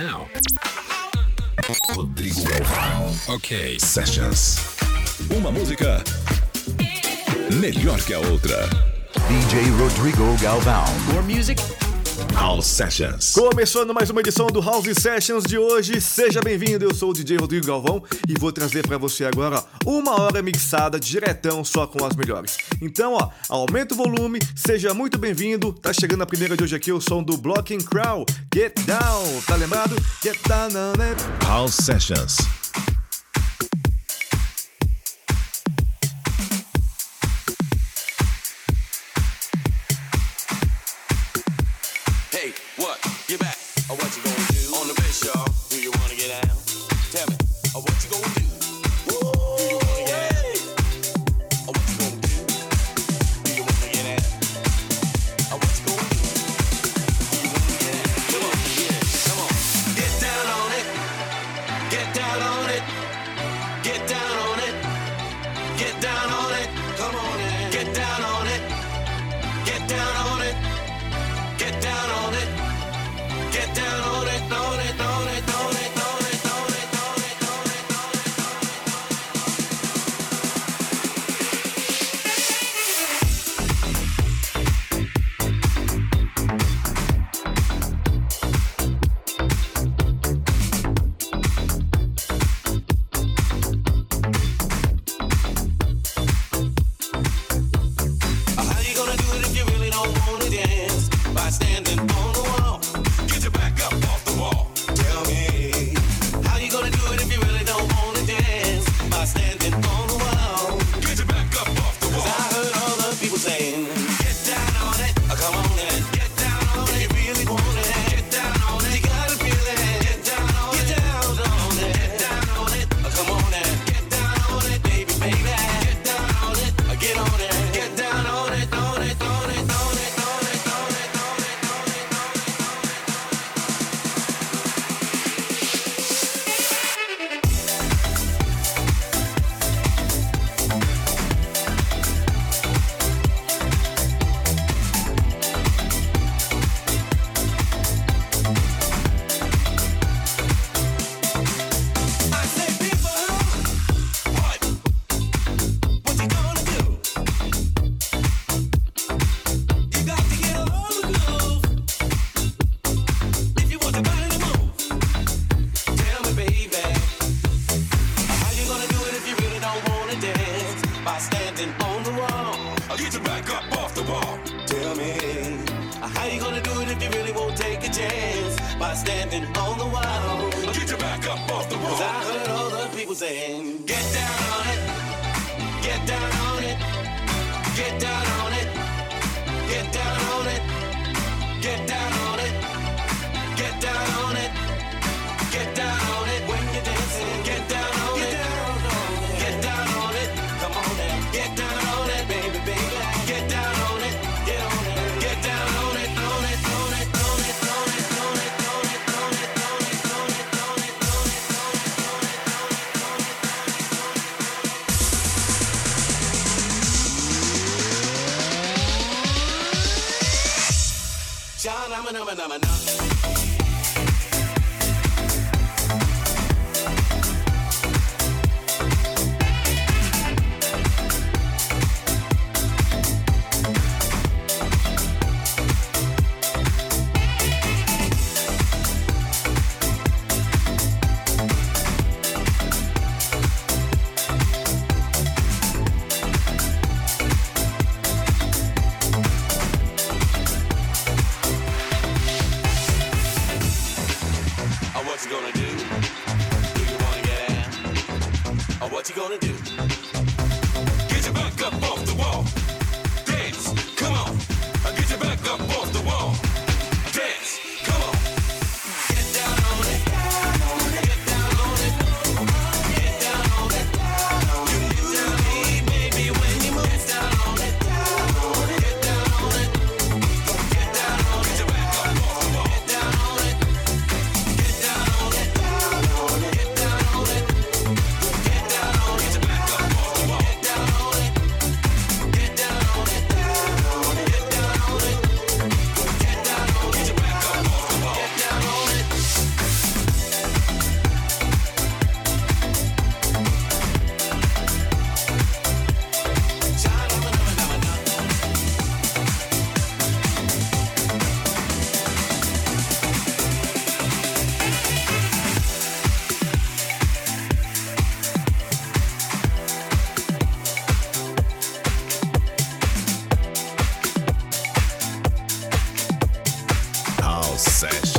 now. Rodrigo Galvão. Ok. Sessions. Uma música melhor que a outra. DJ Rodrigo Galvão. More music. House Sessions. Começando mais uma edição do House Sessions de hoje. Seja bem-vindo, eu sou o DJ Rodrigo Galvão e vou trazer para você agora uma hora mixada diretão só com as melhores. Então, ó, aumenta o volume, seja muito bem-vindo. Tá chegando a primeira de hoje aqui, o som do Blocking Crow. Get Down, tá lembrado? Get Down né? House Sessions. I'm a, I'm a, I'm a, I'm a. Sesh.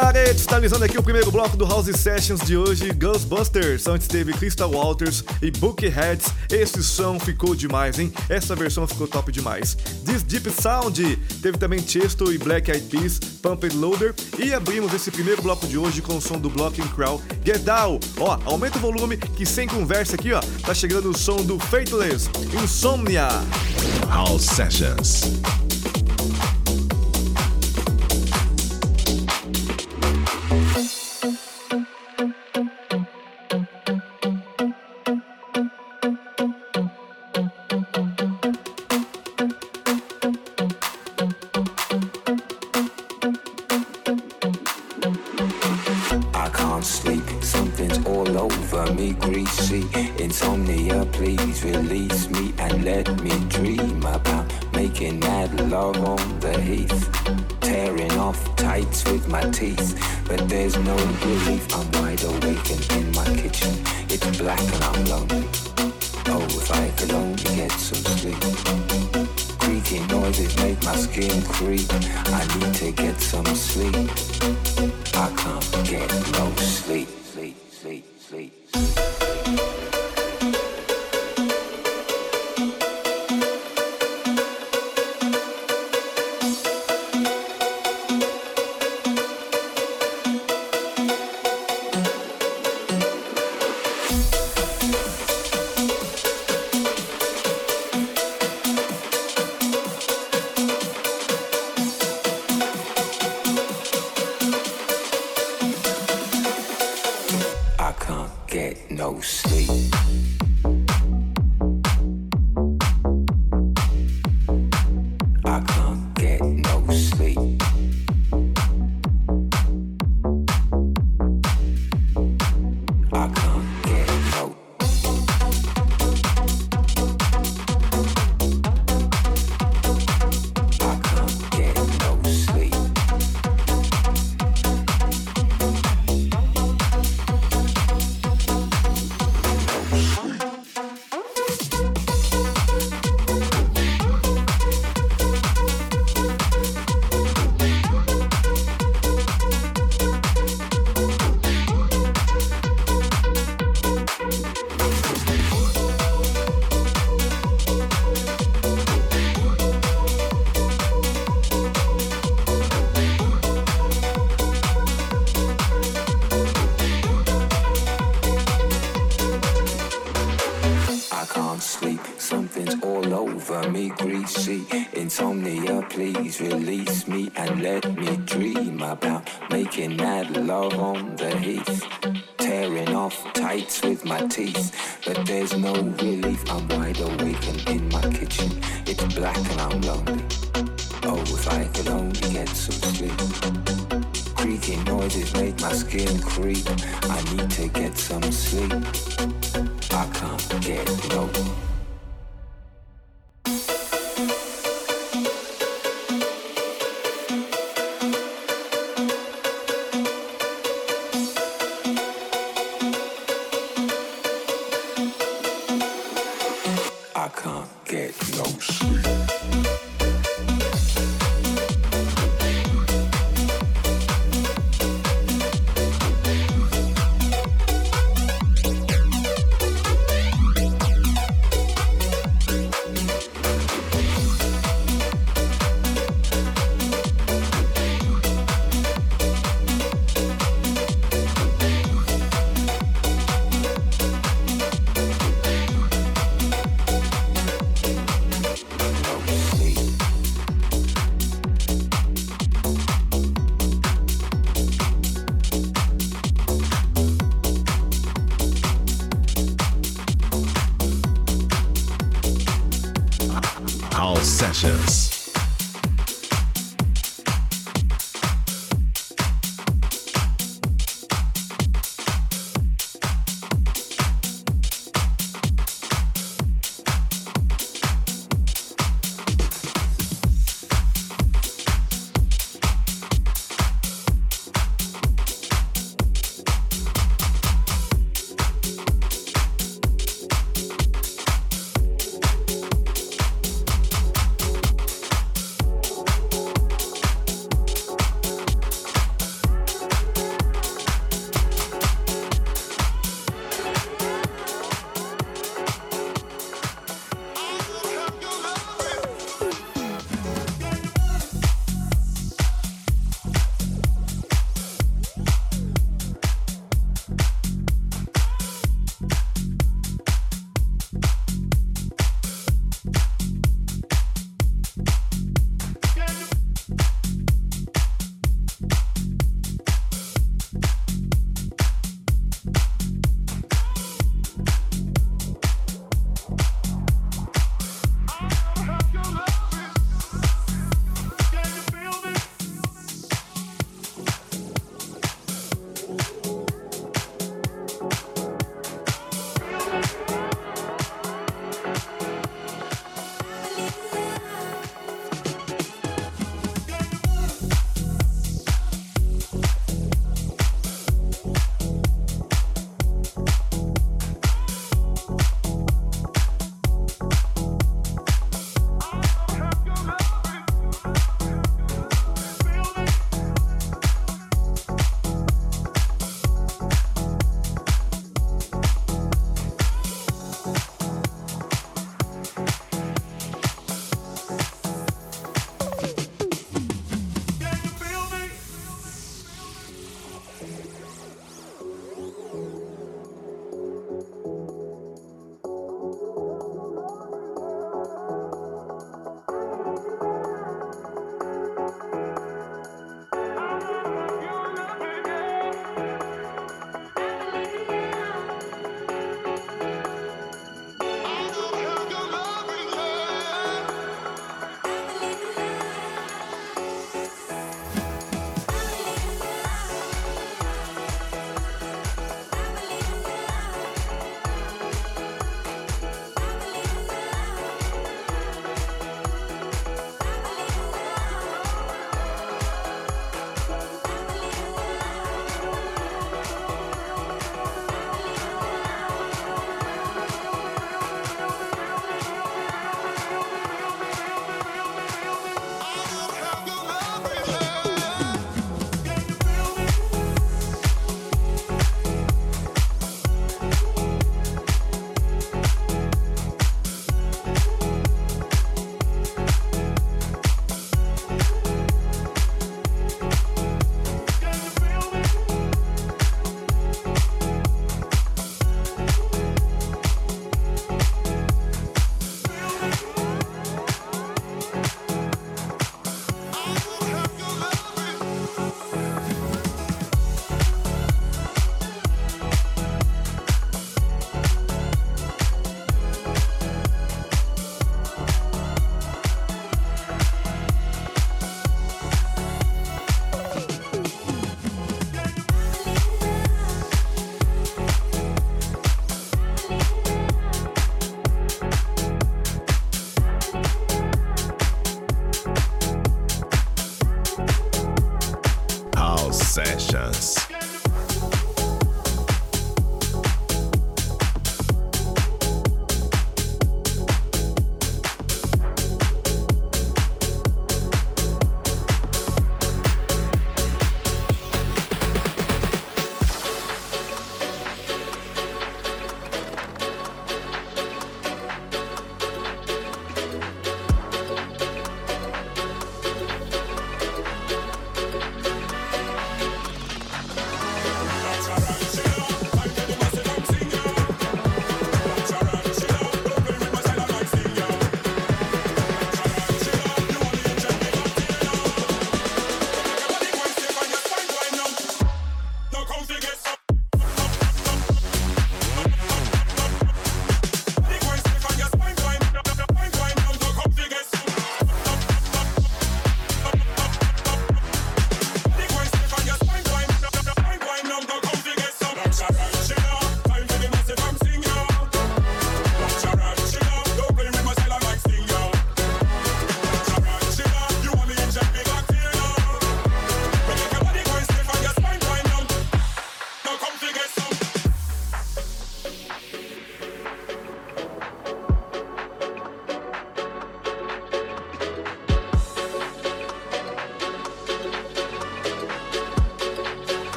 Garrett, finalizando aqui o primeiro bloco do House Sessions de hoje, Ghostbusters. Antes teve Crystal Walters e Bookheads. Esse som ficou demais, hein? Essa versão ficou top demais. This Deep Sound, teve também Chesto e Black Eyed Peas, Pump and Loader. E abrimos esse primeiro bloco de hoje com o som do Blocking Crow, Get Down. Ó, aumenta o volume que sem conversa aqui, ó, tá chegando o som do Faithless, Insomnia. House Sessions.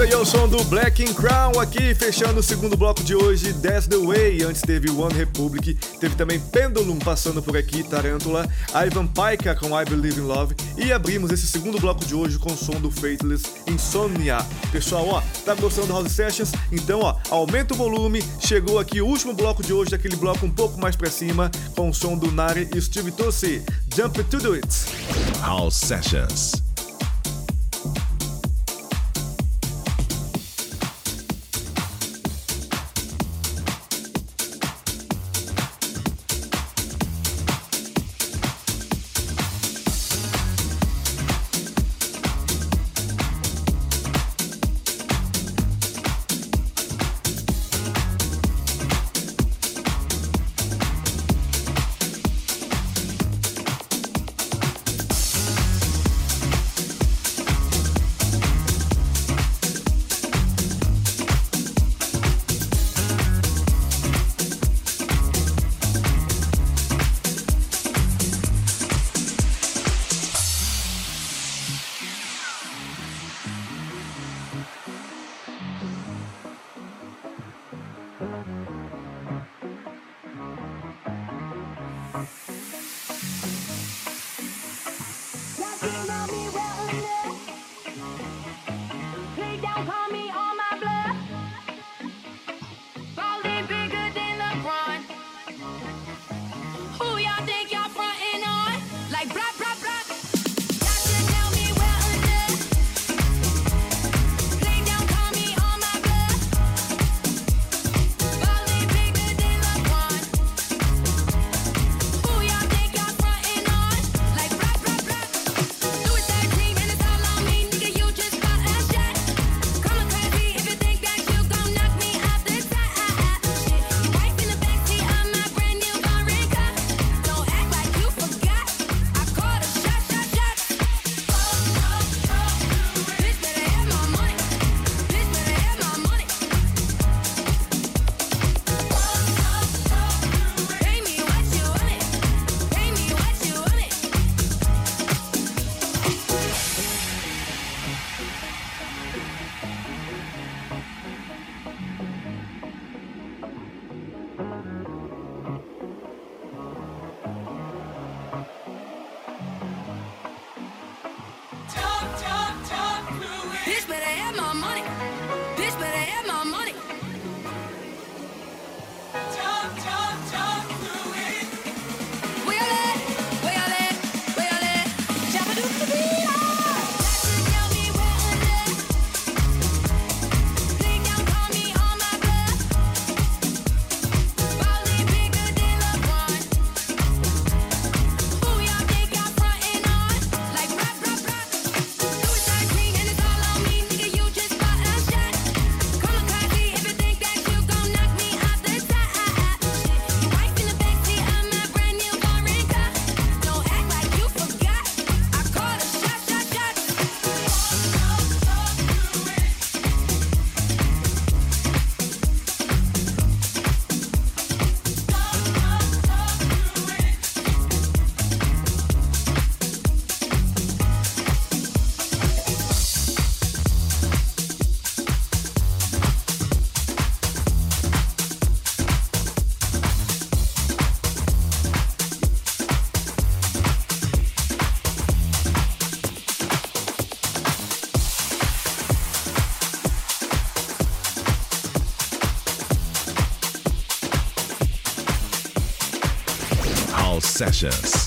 Esse aí é o som do Black and Crown aqui, fechando o segundo bloco de hoje, That's the Way. Antes teve One Republic, teve também Pendulum passando por aqui, Tarantula, Ivan Paika com I Believe in Love e abrimos esse segundo bloco de hoje com o som do Faithless Insomnia. Pessoal, ó, tá gostando do House Sessions? Então, ó, aumenta o volume. Chegou aqui o último bloco de hoje, aquele bloco um pouco mais pra cima, com o som do Nari e Steve Tossi. Jump to do it. House. Sessions. Sessions.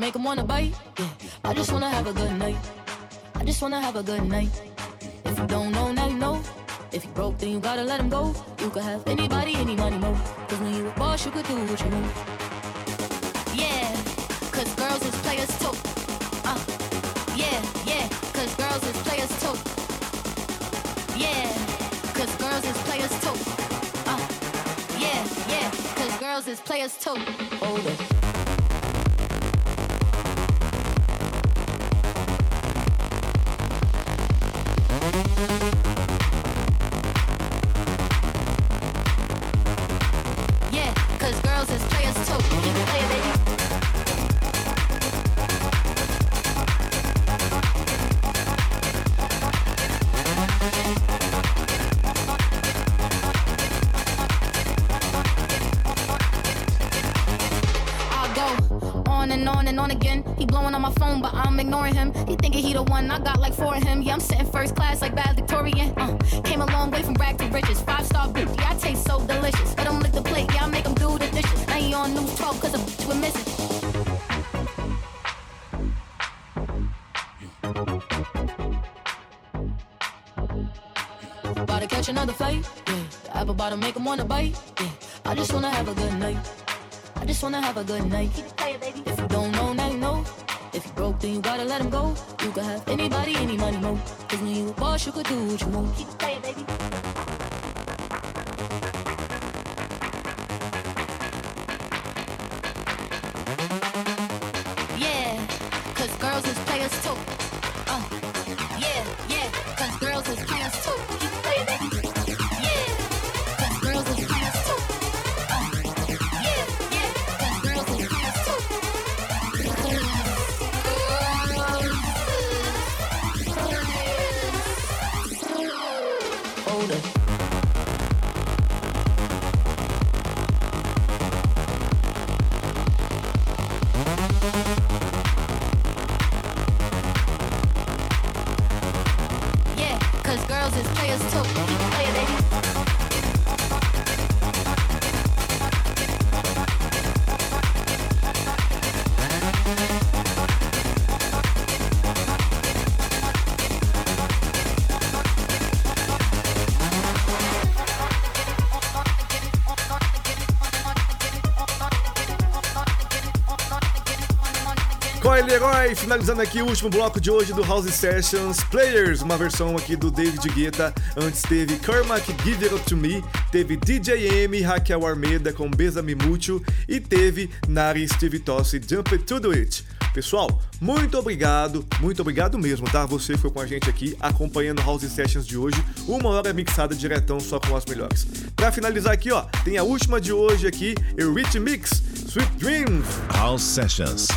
Make them wanna bite. Yeah. I just wanna have a good night. I just wanna have a good night. If you don't know, now you know. If you broke, then you gotta let him go. You could have anybody, any money, mo. Cause when you a boss, you could do what you want. Players too. Hold it. Bite, yeah. I just wanna have a good night. I just wanna have a good night. Keep it playing, baby. If you don't know, now you know. If you broke, then you gotta let him go. You could have anybody, any money, mo. Cause when you a boss, you could do what you want. Keep it playing, baby. Yeah, cause girls is players too. Leroy, finalizando aqui o último bloco de hoje do House Sessions Players, uma versão aqui do David Guetta. Antes teve Carmack Give It Up To Me, teve DJ M, Raquel Armeda com Besame Mucho e teve Nari Steve Tossi Jump It To Do It. Pessoal, muito obrigado, muito obrigado mesmo, tá? Você foi com a gente aqui acompanhando House Sessions de hoje, uma hora mixada diretão só com as melhores. Pra finalizar aqui, ó, tem a última de hoje aqui, Rich Mix, Sweet Dreams. House Sessions.